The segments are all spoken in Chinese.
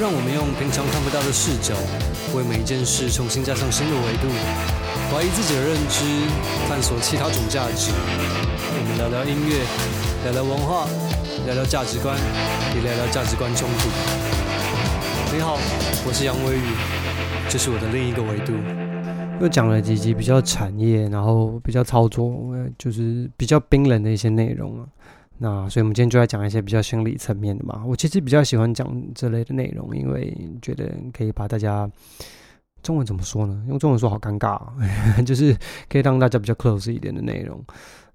让我们用平常看不到的视角，为每一件事重新加上新的维度，怀疑自己的认知，探索其他种价值。我们聊聊音乐，聊聊文化，聊聊价值观，也聊聊价值观冲突。你好，我是杨威宇，这是我的另一个维度。又讲了几集比较产业，然后比较操作，就是比较冰冷的一些内容啊。那所以，我们今天就来讲一些比较心理层面的嘛。我其实比较喜欢讲这类的内容，因为觉得可以把大家中文怎么说呢？用中文说好尴尬，就是可以让大家比较 close 一点的内容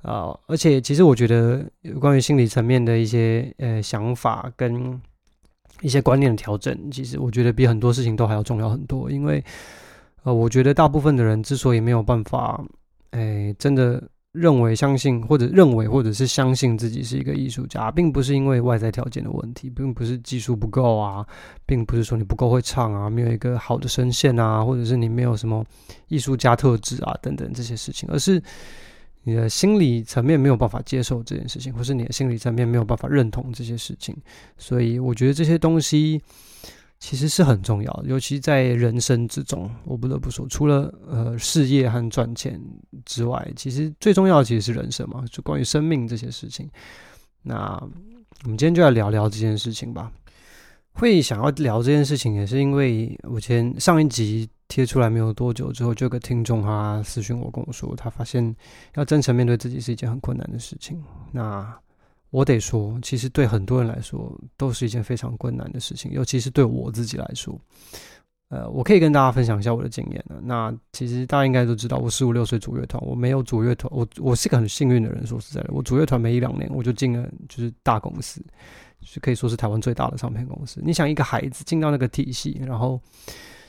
啊，而且，其实我觉得关于心理层面的一些呃想法跟一些观念的调整，其实我觉得比很多事情都还要重要很多。因为呃，我觉得大部分的人之所以没有办法，哎，真的。认为、相信或者认为或者是相信自己是一个艺术家，并不是因为外在条件的问题，并不是技术不够啊，并不是说你不够会唱啊，没有一个好的声线啊，或者是你没有什么艺术家特质啊等等这些事情，而是你的心理层面没有办法接受这件事情，或是你的心理层面没有办法认同这些事情。所以我觉得这些东西。其实是很重要的，尤其在人生之中，我不得不说，除了呃事业和赚钱之外，其实最重要的其实是人生嘛，就关于生命这些事情。那我们今天就来聊聊这件事情吧。会想要聊这件事情，也是因为我前上一集贴出来没有多久之后，就有个听众他私讯我跟我说，他发现要真诚面对自己是一件很困难的事情。那我得说，其实对很多人来说都是一件非常困难的事情，尤其是对我自己来说。呃，我可以跟大家分享一下我的经验呢。那其实大家应该都知道，我十五六岁组乐团，我没有组乐团，我我是个很幸运的人。说实在的，我组乐团没一两年，我就进了就是大公司，是可以说是台湾最大的唱片公司。你想，一个孩子进到那个体系，然后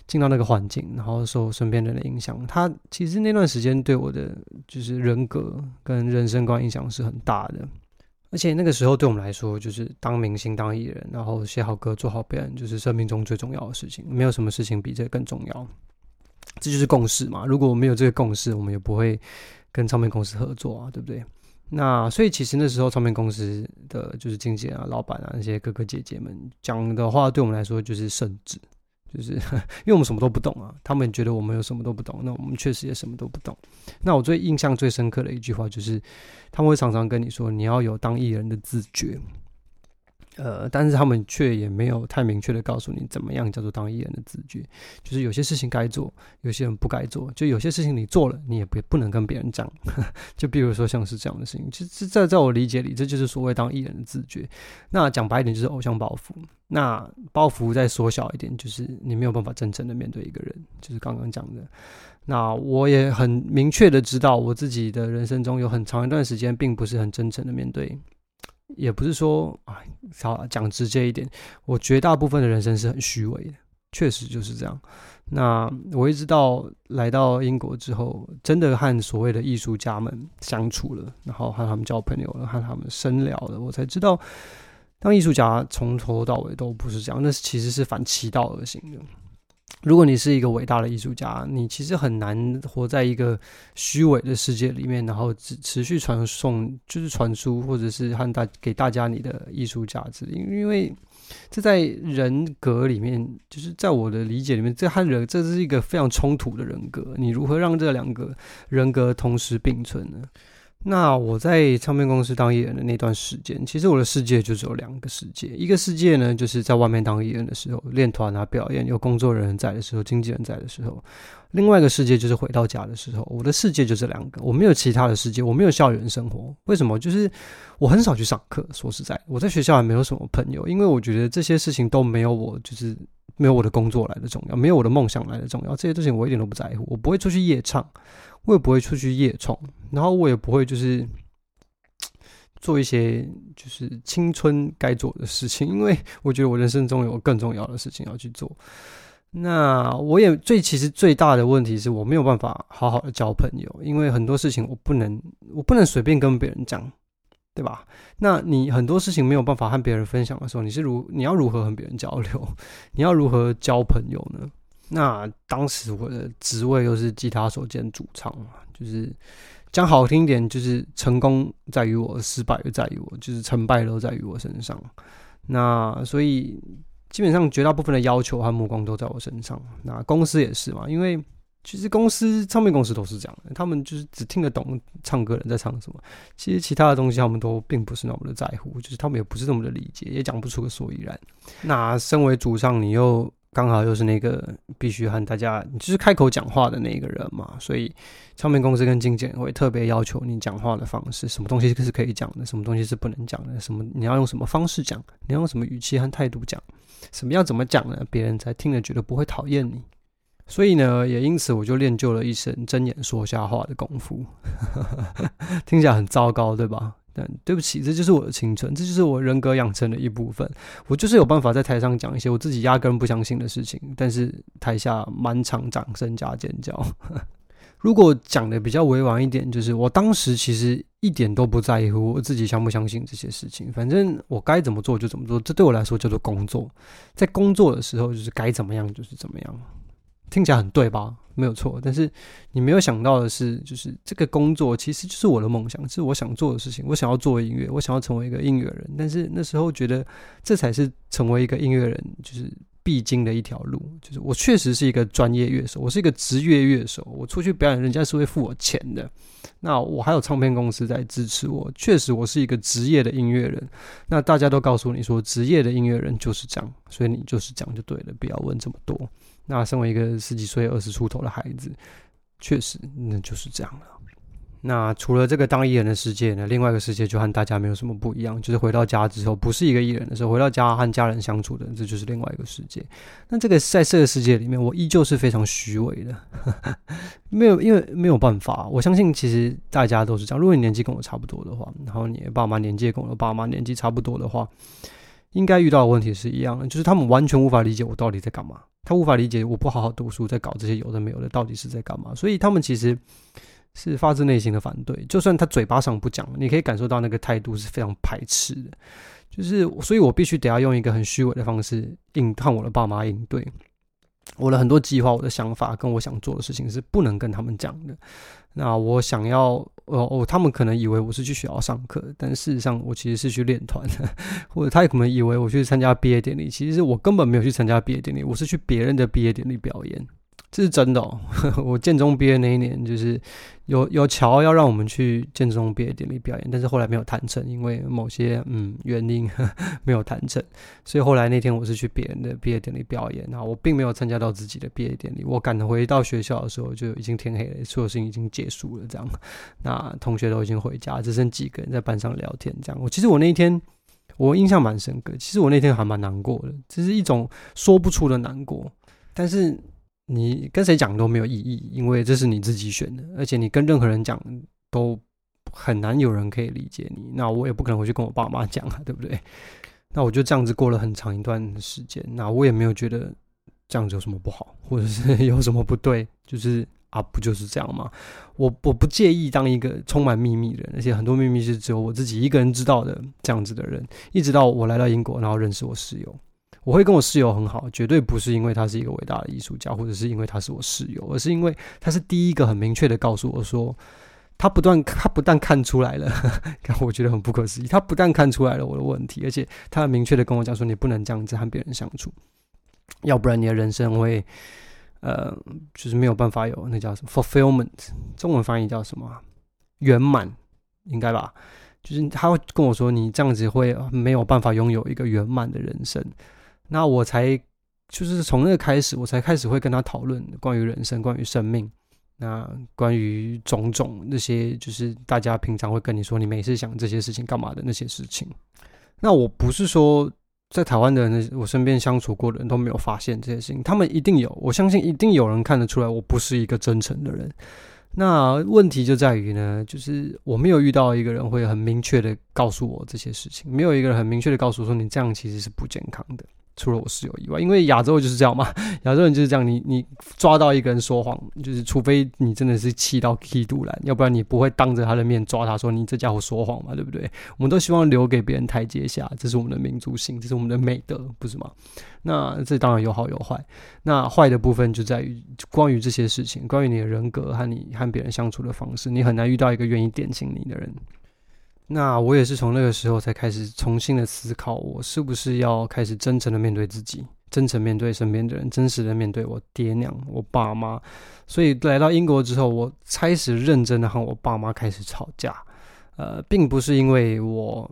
进到那个环境，然后受身边人的影响，他其实那段时间对我的就是人格跟人生观影响是很大的。而且那个时候对我们来说，就是当明星、当艺人，然后写好歌、做好表演，就是生命中最重要的事情。没有什么事情比这更重要。这就是共识嘛。如果没有这个共识，我们也不会跟唱片公司合作啊，对不对？那所以其实那时候唱片公司的就是经纪人啊、老板啊那些哥哥姐姐们讲的话，对我们来说就是圣旨。就是，因为我们什么都不懂啊，他们觉得我们有什么都不懂，那我们确实也什么都不懂。那我最印象最深刻的一句话就是，他们会常常跟你说，你要有当艺人的自觉。呃，但是他们却也没有太明确的告诉你怎么样叫做当艺人的自觉，就是有些事情该做，有些人不该做，就有些事情你做了，你也不不能跟别人讲。就比如说像是这样的事情，其实在在我理解里，这就是所谓当艺人的自觉。那讲白一点，就是偶像包袱。那包袱再缩小一点，就是你没有办法真诚的面对一个人，就是刚刚讲的。那我也很明确的知道，我自己的人生中有很长一段时间，并不是很真诚的面对。也不是说，哎，好讲直接一点，我绝大部分的人生是很虚伪的，确实就是这样。那我一直到来到英国之后，真的和所谓的艺术家们相处了，然后和他们交朋友了，和他们深聊了，我才知道，当艺术家从头到尾都不是这样，那其实是反其道而行的。如果你是一个伟大的艺术家，你其实很难活在一个虚伪的世界里面，然后持持续传送，就是传输，或者是和大给大家你的艺术价值。因因为这在人格里面，就是在我的理解里面，这和人这是一个非常冲突的人格。你如何让这两个人格同时并存呢？那我在唱片公司当艺人的那段时间，其实我的世界就只有两个世界。一个世界呢，就是在外面当艺人的时候，练团啊、表演，有工作人员在的时候，经纪人在的时候；另外一个世界就是回到家的时候。我的世界就这两个，我没有其他的世界，我没有校园生活。为什么？就是我很少去上课。说实在，我在学校还没有什么朋友，因为我觉得这些事情都没有我，就是没有我的工作来的重要，没有我的梦想来的重要。这些事情我一点都不在乎，我不会出去夜唱。我也不会出去夜冲，然后我也不会就是 做一些就是青春该做的事情，因为 我觉得我人生中有更重要的事情要去做。那我也最其实最大的问题是我没有办法好好的交朋友，因为很多事情我不能我不能随便跟别人讲，对吧？那你很多事情没有办法和别人分享的时候，你是如你要如何和别人交流？你要如何交朋友呢？那当时我的职位又是吉他手兼主唱嘛，就是讲好听一点，就是成功在于我，失败又在于我，就是成败都在于我身上。那所以基本上绝大部分的要求和目光都在我身上。那公司也是嘛，因为其实公司唱片公司都是这样的，他们就是只听得懂唱歌人在唱什么，其实其他的东西他们都并不是那么的在乎，就是他们也不是那么的理解，也讲不出个所以然。那身为主唱，你又刚好又是那个必须和大家就是开口讲话的那个人嘛，所以唱片公司跟经纪人会特别要求你讲话的方式，什么东西是可以讲的，什么东西是不能讲的，什么你要用什么方式讲，你要用什么语气和态度讲，什么要怎么讲呢？别人才听了觉得不会讨厌你。所以呢，也因此我就练就了一身睁眼说瞎话的功夫，听起来很糟糕，对吧？但对不起，这就是我的青春，这就是我人格养成的一部分。我就是有办法在台上讲一些我自己压根不相信的事情，但是台下满场掌声加尖叫。如果讲的比较委婉一点，就是我当时其实一点都不在乎我自己相不相信这些事情，反正我该怎么做就怎么做，这对我来说叫做工作。在工作的时候，就是该怎么样就是怎么样。听起来很对吧？没有错，但是你没有想到的是，就是这个工作其实就是我的梦想，是我想做的事情。我想要做音乐，我想要成为一个音乐人。但是那时候觉得这才是成为一个音乐人就是必经的一条路。就是我确实是一个专业乐手，我是一个职业乐手，我出去表演，人家是会付我钱的。那我还有唱片公司在支持我，确实我是一个职业的音乐人。那大家都告诉你说，职业的音乐人就是这样，所以你就是这样就对了，不要问这么多。那身为一个十几岁、二十出头的孩子，确实那就是这样了。那除了这个当艺人的世界呢，另外一个世界就和大家没有什么不一样，就是回到家之后，不是一个艺人的时候，回到家和家人相处的，这就是另外一个世界。那这个在这个世界里面，我依旧是非常虚伪的，没有，因为没有办法。我相信其实大家都是这样。如果你年纪跟我差不多的话，然后你爸妈年纪跟我爸妈年纪差不多的话，应该遇到的问题是一样的，就是他们完全无法理解我到底在干嘛。他无法理解我不好好读书，在搞这些有的没有的，到底是在干嘛？所以他们其实是发自内心的反对。就算他嘴巴上不讲，你可以感受到那个态度是非常排斥的。就是，所以我必须得要用一个很虚伪的方式应看我的爸妈应对。我的很多计划、我的想法跟我想做的事情是不能跟他们讲的。那我想要。哦哦，他们可能以为我是去学校上课，但事实上我其实是去练团的，或者他也可能以为我去参加毕业典礼，其实我根本没有去参加毕业典礼，我是去别人的毕业典礼表演。这是真的哦，我建中毕业那一年，就是有有桥要让我们去建中毕业典礼表演，但是后来没有谈成，因为某些嗯原因呵 没有谈成，所以后来那天我是去别人的毕业典礼表演，然后我并没有参加到自己的毕业典礼。我赶回到学校的时候就已经天黑了，所有事情已经结束了，这样，那同学都已经回家，只剩几个人在班上聊天，这样。我其实我那一天我印象蛮深刻，其实我那天还蛮难过的，这是一种说不出的难过，但是。你跟谁讲都没有意义，因为这是你自己选的，而且你跟任何人讲都很难有人可以理解你。那我也不可能回去跟我爸妈讲啊，对不对？那我就这样子过了很长一段时间，那我也没有觉得这样子有什么不好，或者是 有什么不对，就是啊，不就是这样吗？我我不介意当一个充满秘密的人，而且很多秘密是只有我自己一个人知道的这样子的人，一直到我来到英国，然后认识我室友。我会跟我室友很好，绝对不是因为他是一个伟大的艺术家，或者是因为他是我室友，而是因为他是第一个很明确的告诉我说，他不断，他不但看出来了，我觉得很不可思议，他不但看出来了我的问题，而且他很明确的跟我讲说，你不能这样子和别人相处，要不然你的人生会，呃，就是没有办法有那叫什么 fulfillment，中文翻译叫什么？圆满，应该吧？就是他会跟我说，你这样子会没有办法拥有一个圆满的人生。那我才就是从那个开始，我才开始会跟他讨论关于人生、关于生命，那关于种种那些，就是大家平常会跟你说，你每次想这些事情干嘛的那些事情。那我不是说在台湾的人我身边相处过的人都没有发现这些事情，他们一定有，我相信一定有人看得出来，我不是一个真诚的人。那问题就在于呢，就是我没有遇到一个人会很明确的告诉我这些事情，没有一个人很明确的告诉我说，你这样其实是不健康的。除了我室友以外，因为亚洲就是这样嘛，亚洲人就是这样。你你抓到一个人说谎，就是除非你真的是气到气肚烂，要不然你不会当着他的面抓他说你这家伙说谎嘛，对不对？我们都希望留给别人台阶下，这是我们的民族性，这是我们的美德，不是吗？那这当然有好有坏。那坏的部分就在于关于这些事情，关于你的人格和你和别人相处的方式，你很难遇到一个愿意点醒你的人。那我也是从那个时候才开始重新的思考，我是不是要开始真诚的面对自己，真诚面对身边的人，真实的面对我爹娘、我爸妈。所以来到英国之后，我开始认真的和我爸妈开始吵架。呃，并不是因为我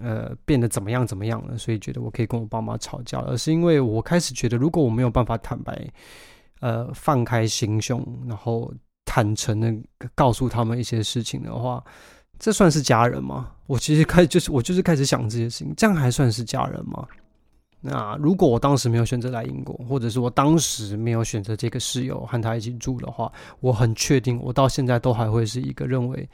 呃变得怎么样怎么样了，所以觉得我可以跟我爸妈吵架，而是因为我开始觉得，如果我没有办法坦白，呃，放开心胸，然后。坦诚的告诉他们一些事情的话，这算是家人吗？我其实开始就是我就是开始想这些事情，这样还算是家人吗？那如果我当时没有选择来英国，或者是我当时没有选择这个室友和他一起住的话，我很确定我到现在都还会是一个认为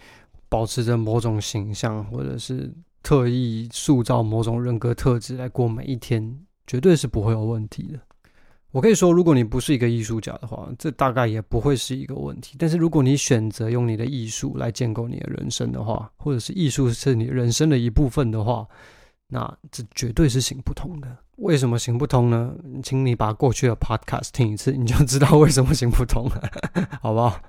保持着某种形象，或者是特意塑造某种人格特质来过每一天，绝对是不会有问题的。我可以说，如果你不是一个艺术家的话，这大概也不会是一个问题。但是，如果你选择用你的艺术来建构你的人生的话，或者是艺术是你人生的一部分的话，那这绝对是行不通的。为什么行不通呢？请你把过去的 podcast 听一次，你就知道为什么行不通了，好不好？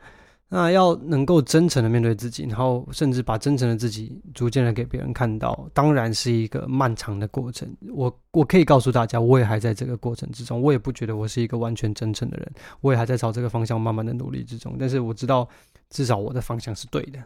那要能够真诚的面对自己，然后甚至把真诚的自己逐渐的给别人看到，当然是一个漫长的过程。我我可以告诉大家，我也还在这个过程之中，我也不觉得我是一个完全真诚的人，我也还在朝这个方向慢慢的努力之中。但是我知道，至少我的方向是对的。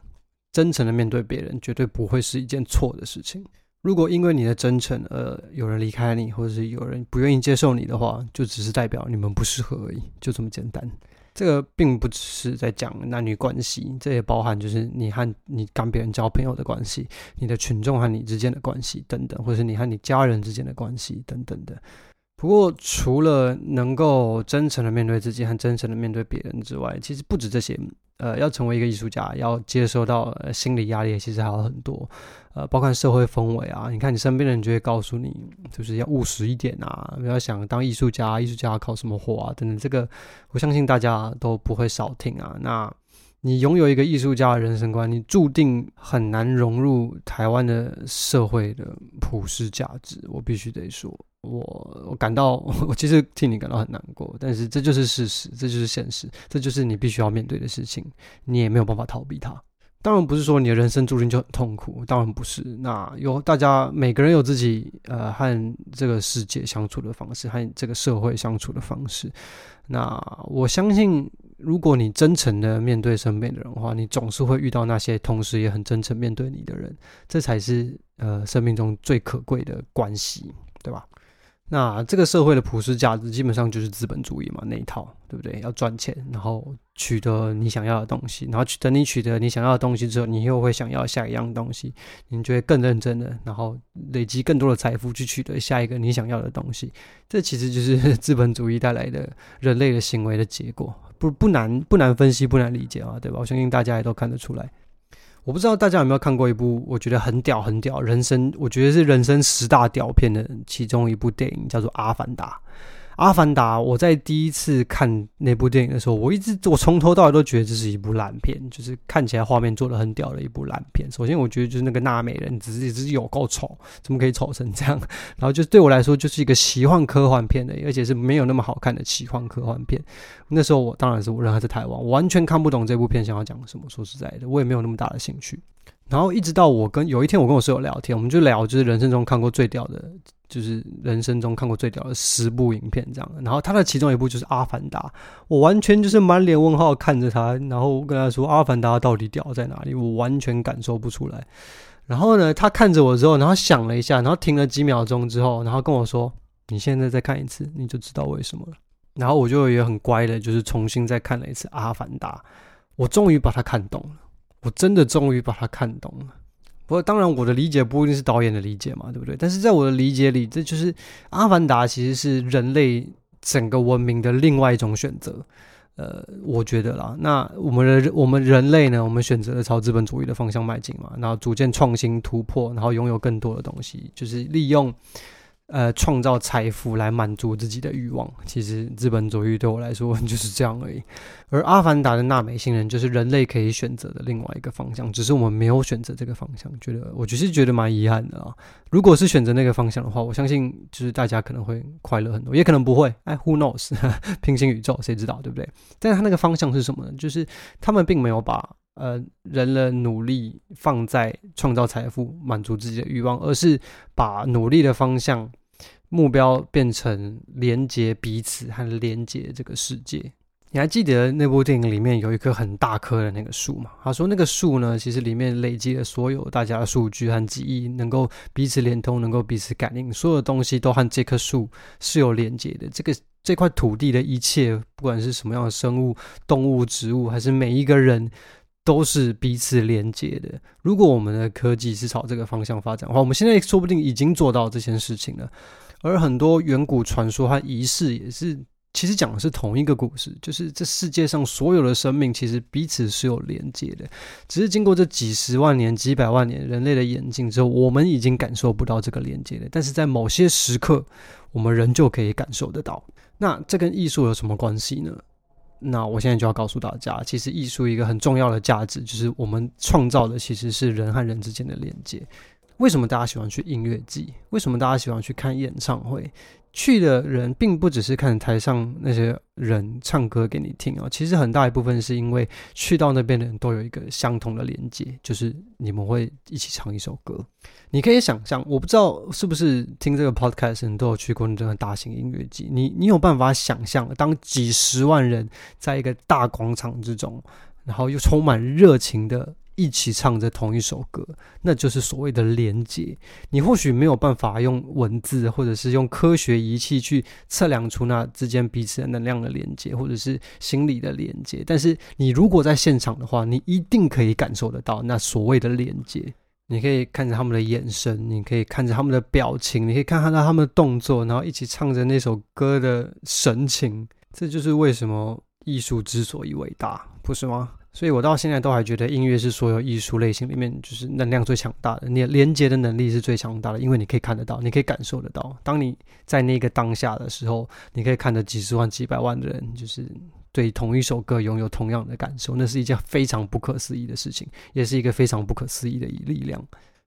真诚的面对别人，绝对不会是一件错的事情。如果因为你的真诚而有人离开你，或者是有人不愿意接受你的话，就只是代表你们不适合而已，就这么简单。这个并不只是在讲男女关系，这也包含就是你和你跟别人交朋友的关系，你的群众和你之间的关系等等，或者是你和你家人之间的关系等等的。不过，除了能够真诚的面对自己和真诚的面对别人之外，其实不止这些。呃，要成为一个艺术家，要接受到心理压力，其实还有很多。呃，包括社会氛围啊，你看你身边的人就会告诉你，就是要务实一点啊，不要想当艺术家，艺术家靠什么活啊等等。这个我相信大家都不会少听啊。那你拥有一个艺术家的人生观，你注定很难融入台湾的社会的普世价值。我必须得说，我我感到，我其实替你感到很难过，但是这就是事实，这就是现实，这就是你必须要面对的事情，你也没有办法逃避它。当然不是说你的人生注定就很痛苦，当然不是。那有大家每个人有自己呃和这个世界相处的方式，和这个社会相处的方式。那我相信，如果你真诚的面对身边的人的话，你总是会遇到那些同时也很真诚面对你的人，这才是呃生命中最可贵的关系，对吧？那这个社会的普世价值基本上就是资本主义嘛，那一套，对不对？要赚钱，然后取得你想要的东西，然后取等你取得你想要的东西之后，你又会想要下一样东西，你就会更认真的，然后累积更多的财富去取得下一个你想要的东西。这其实就是 资本主义带来的人类的行为的结果，不不难不难分析，不难理解啊，对吧？我相信大家也都看得出来。我不知道大家有没有看过一部我觉得很屌很屌，人生我觉得是人生十大屌片的其中一部电影，叫做《阿凡达》。阿凡达，我在第一次看那部电影的时候，我一直我从头到尾都觉得这是一部烂片，就是看起来画面做的很屌的一部烂片。首先，我觉得就是那个纳美人只是只是有够丑，怎么可以丑成这样？然后就对我来说就是一个奇幻科幻片的，而且是没有那么好看的奇幻科幻片。那时候我当然是我人还在台湾，我完全看不懂这部片想要讲什么。说实在的，我也没有那么大的兴趣。然后一直到我跟有一天我跟我室友聊天，我们就聊就是人生中看过最屌的。就是人生中看过最屌的十部影片这样，然后他的其中一部就是《阿凡达》，我完全就是满脸问号看着他，然后跟他说：“阿凡达到底屌在哪里？”我完全感受不出来。然后呢，他看着我之后，然后想了一下，然后停了几秒钟之后，然后跟我说：“你现在再看一次，你就知道为什么了。”然后我就也很乖的，就是重新再看了一次《阿凡达》，我终于把它看懂了，我真的终于把它看懂了。不过，当然，我的理解不一定是导演的理解嘛，对不对？但是在我的理解里，这就是《阿凡达》其实是人类整个文明的另外一种选择。呃，我觉得啦，那我们的我们人类呢，我们选择了朝资本主义的方向迈进嘛，然后逐渐创新突破，然后拥有更多的东西，就是利用。呃，创造财富来满足自己的欲望，其实资本主义对我来说就是这样而已。而阿凡达的纳美星人就是人类可以选择的另外一个方向，只是我们没有选择这个方向。觉得我就是觉得蛮遗憾的啊。如果是选择那个方向的话，我相信就是大家可能会快乐很多，也可能不会。哎，Who knows？平行宇宙谁知道，对不对？但是他那个方向是什么呢？就是他们并没有把呃人的努力放在创造财富、满足自己的欲望，而是把努力的方向、目标变成连接彼此和连接这个世界。你还记得那部电影里面有一棵很大棵的那个树吗？他说那个树呢，其实里面累积了所有大家的数据和记忆，能够彼此连通，能够彼此感应，所有东西都和这棵树是有连接的。这个这块土地的一切，不管是什么样的生物、动物、植物，还是每一个人，都是彼此连接的。如果我们的科技是朝这个方向发展的话，我们现在说不定已经做到这件事情了。而很多远古传说和仪式也是。其实讲的是同一个故事，就是这世界上所有的生命其实彼此是有连接的，只是经过这几十万年、几百万年人类的演进之后，我们已经感受不到这个连接了。但是在某些时刻，我们仍旧可以感受得到。那这跟艺术有什么关系呢？那我现在就要告诉大家，其实艺术一个很重要的价值，就是我们创造的其实是人和人之间的连接。为什么大家喜欢去音乐季？为什么大家喜欢去看演唱会？去的人并不只是看台上那些人唱歌给你听哦，其实很大一部分是因为去到那边的人都有一个相同的连接，就是你们会一起唱一首歌。你可以想象，我不知道是不是听这个 podcast 你都有去过那种大型音乐季，你你有办法想象，当几十万人在一个大广场之中，然后又充满热情的。一起唱着同一首歌，那就是所谓的连接。你或许没有办法用文字，或者是用科学仪器去测量出那之间彼此的能量的连接，或者是心理的连接。但是你如果在现场的话，你一定可以感受得到那所谓的连接。你可以看着他们的眼神，你可以看着他们的表情，你可以看看到他们的动作，然后一起唱着那首歌的神情。这就是为什么艺术之所以伟大，不是吗？所以我到现在都还觉得音乐是所有艺术类型里面就是能量最强大的，你连接的能力是最强大的，因为你可以看得到，你可以感受得到。当你在那个当下的时候，你可以看着几十万、几百万的人，就是对同一首歌拥有同样的感受，那是一件非常不可思议的事情，也是一个非常不可思议的力量。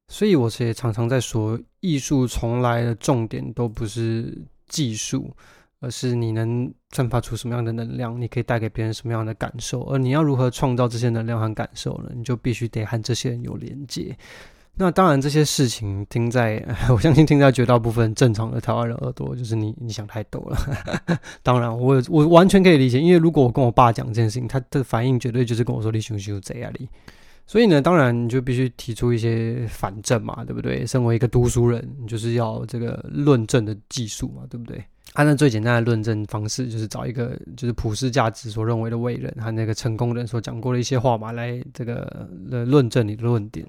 所以我也常常在说，艺术从来的重点都不是技术。而是你能散发出什么样的能量，你可以带给别人什么样的感受，而你要如何创造这些能量和感受呢？你就必须得和这些人有连接。那当然，这些事情听在，我相信听在绝大部分正常的台湾人耳朵，就是你你想太多了。当然，我我完全可以理解，因为如果我跟我爸讲这件事情，他的反应绝对就是跟我说：“你熊熊贼啊你！”所以呢，当然你就必须提出一些反证嘛，对不对？身为一个读书人，你就是要这个论证的技术嘛，对不对？按照最简单的论证方式，就是找一个就是普世价值所认为的伟人和那个成功人所讲过的一些话嘛，来这个来论证你的论点。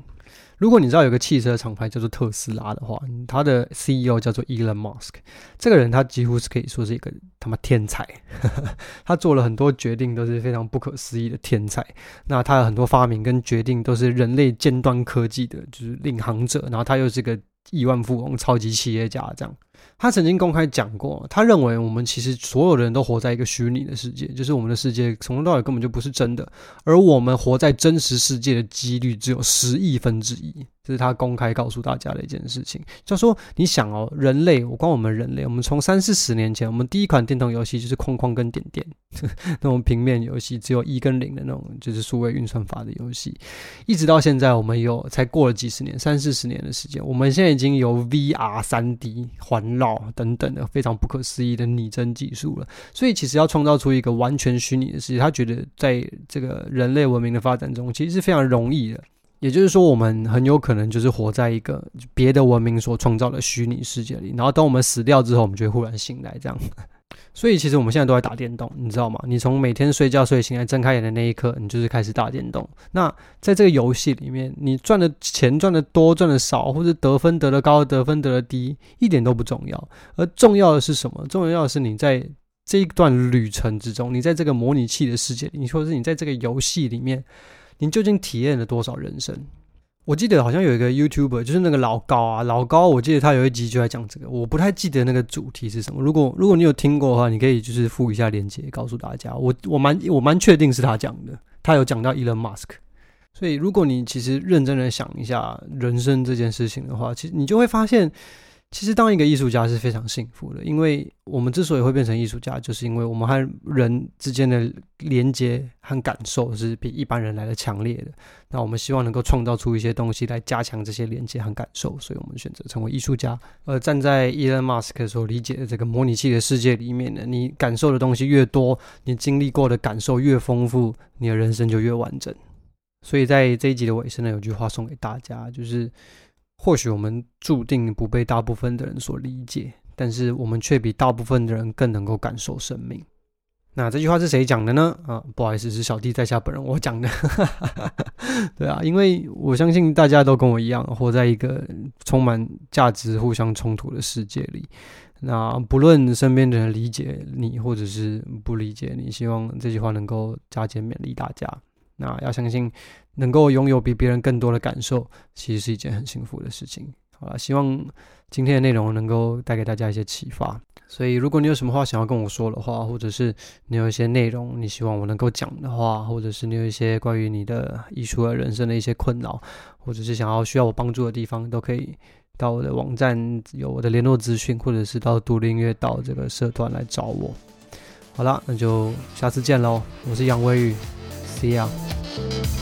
如果你知道有个汽车厂牌叫做特斯拉的话，他的 CEO 叫做 Elon Musk，这个人他几乎是可以说是一个他妈天才，他做了很多决定都是非常不可思议的天才。那他有很多发明跟决定都是人类尖端科技的就是领航者，然后他又是个亿万富翁、超级企业家这样。他曾经公开讲过，他认为我们其实所有的人都活在一个虚拟的世界，就是我们的世界从头到尾根本就不是真的，而我们活在真实世界的几率只有十亿分之一。这是他公开告诉大家的一件事情，就说你想哦，人类，我光我们人类，我们从三四十年前，我们第一款电动游戏就是框框跟点点 那种平面游戏，只有一跟零的那种，就是数位运算法的游戏，一直到现在，我们有才过了几十年，三四十年的时间，我们现在已经有 VR、三 D、环绕等等的非常不可思议的拟真技术了。所以，其实要创造出一个完全虚拟的世界，他觉得在这个人类文明的发展中，其实是非常容易的。也就是说，我们很有可能就是活在一个别的文明所创造的虚拟世界里，然后等我们死掉之后，我们就会忽然醒来，这样。所以，其实我们现在都在打电动，你知道吗？你从每天睡觉睡醒来睁开眼的那一刻，你就是开始打电动。那在这个游戏里面，你赚的钱赚的多赚的少，或者得分得的高得分得的低，一点都不重要。而重要的是什么？重要的是你在这一段旅程之中，你在这个模拟器的世界里，你说是你在这个游戏里面。你究竟体验了多少人生？我记得好像有一个 YouTuber，就是那个老高啊，老高，我记得他有一集就在讲这个，我不太记得那个主题是什么。如果如果你有听过的话，你可以就是附一下链接告诉大家。我我蛮我蛮确定是他讲的，他有讲到 Elon Musk。所以如果你其实认真的想一下人生这件事情的话，其实你就会发现，其实当一个艺术家是非常幸福的，因为我们之所以会变成艺术家，就是因为我们和人之间的连接和感受是比一般人来的强烈的。那我们希望能够创造出一些东西来加强这些连接和感受，所以我们选择成为艺术家。而站在 Elon Musk 所理解的这个模拟器的世界里面呢，你感受的东西越多，你经历过的感受越丰富，你的人生就越完整。所以在这一集的尾声呢，有句话送给大家，就是。或许我们注定不被大部分的人所理解，但是我们却比大部分的人更能够感受生命。那这句话是谁讲的呢？啊，不好意思，是小弟在下本人我讲的。对啊，因为我相信大家都跟我一样，活在一个充满价值互相冲突的世界里。那不论身边的人理解你，或者是不理解你，希望这句话能够加减勉励大家。那要相信，能够拥有比别人更多的感受，其实是一件很幸福的事情。好了，希望今天的内容能够带给大家一些启发。所以，如果你有什么话想要跟我说的话，或者是你有一些内容你希望我能够讲的话，或者是你有一些关于你的艺术和人生的一些困扰，或者是想要需要我帮助的地方，都可以到我的网站有我的联络资讯，或者是到独立音乐岛这个社团来找我。好了，那就下次见喽！我是杨威宇。See you